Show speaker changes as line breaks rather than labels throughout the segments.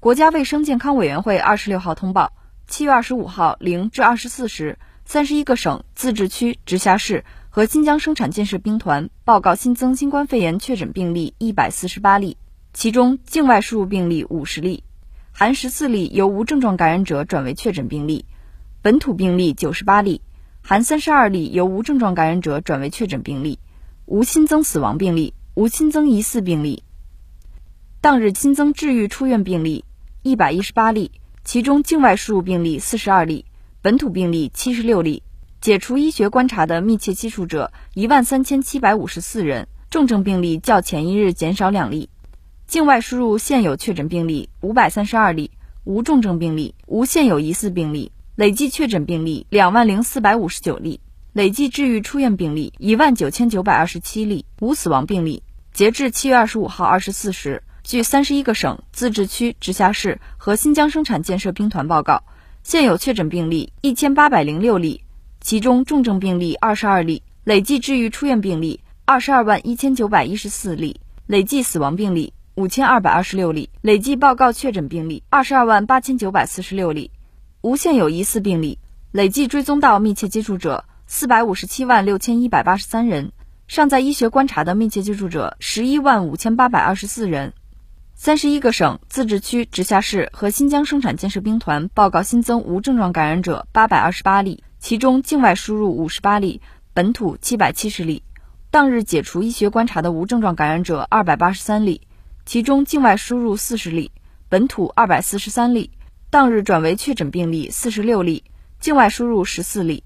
国家卫生健康委员会二十六号通报，七月二十五号零至二十四时，三十一个省、自治区、直辖市和新疆生产建设兵团报告新增新冠肺炎确诊病例一百四十八例，其中境外输入病例五十例，含十四例由无症状感染者转为确诊病例，本土病例九十八例，含三十二例由无症状感染者转为确诊病例，无新增死亡病例，无新增疑似病例。当日新增治愈出院病例一百一十八例，其中境外输入病例四十二例，本土病例七十六例，解除医学观察的密切接触者一万三千七百五十四人，重症病例较前一日减少两例。境外输入现有确诊病例五百三十二例，无重症病例，无现有疑似病例，累计确诊病例两万零四百五十九例，累计治愈出院病例一万九千九百二十七例，无死亡病例。截至七月二十五号二十四时。据三十一个省、自治区、直辖市和新疆生产建设兵团报告，现有确诊病例一千八百零六例，其中重症病例二十二例，累计治愈出院病例二十二万一千九百一十四例，累计死亡病例五千二百二十六例，累计报告确诊病例二十二万八千九百四十六例，无现有疑似病例，累计追踪到密切接触者四百五十七万六千一百八十三人，尚在医学观察的密切接触者十一万五千八百二十四人。三十一个省、自治区、直辖市和新疆生产建设兵团报告新增无症状感染者八百二十八例，其中境外输入五十八例，本土七百七十例。当日解除医学观察的无症状感染者二百八十三例，其中境外输入四十例，本土二百四十三例。当日转为确诊病例四十六例，境外输入十四例。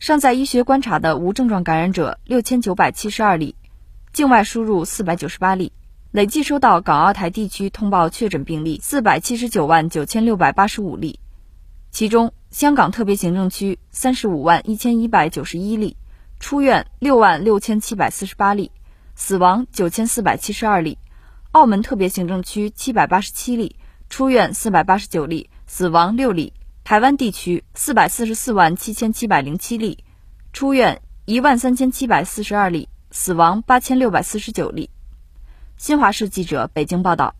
尚在医学观察的无症状感染者六千九百七十二例，境外输入四百九十八例。累计收到港澳台地区通报确诊病例四百七十九万九千六百八十五例，其中香港特别行政区三十五万一千一百九十一例，出院六万六千七百四十八例，死亡九千四百七十二例；澳门特别行政区七百八十七例，出院四百八十九例，死亡六例；台湾地区四百四十四万七千七百零七例，出院一万三千七百四十二例，死亡八千六百四十九例。新华社记者北京报道。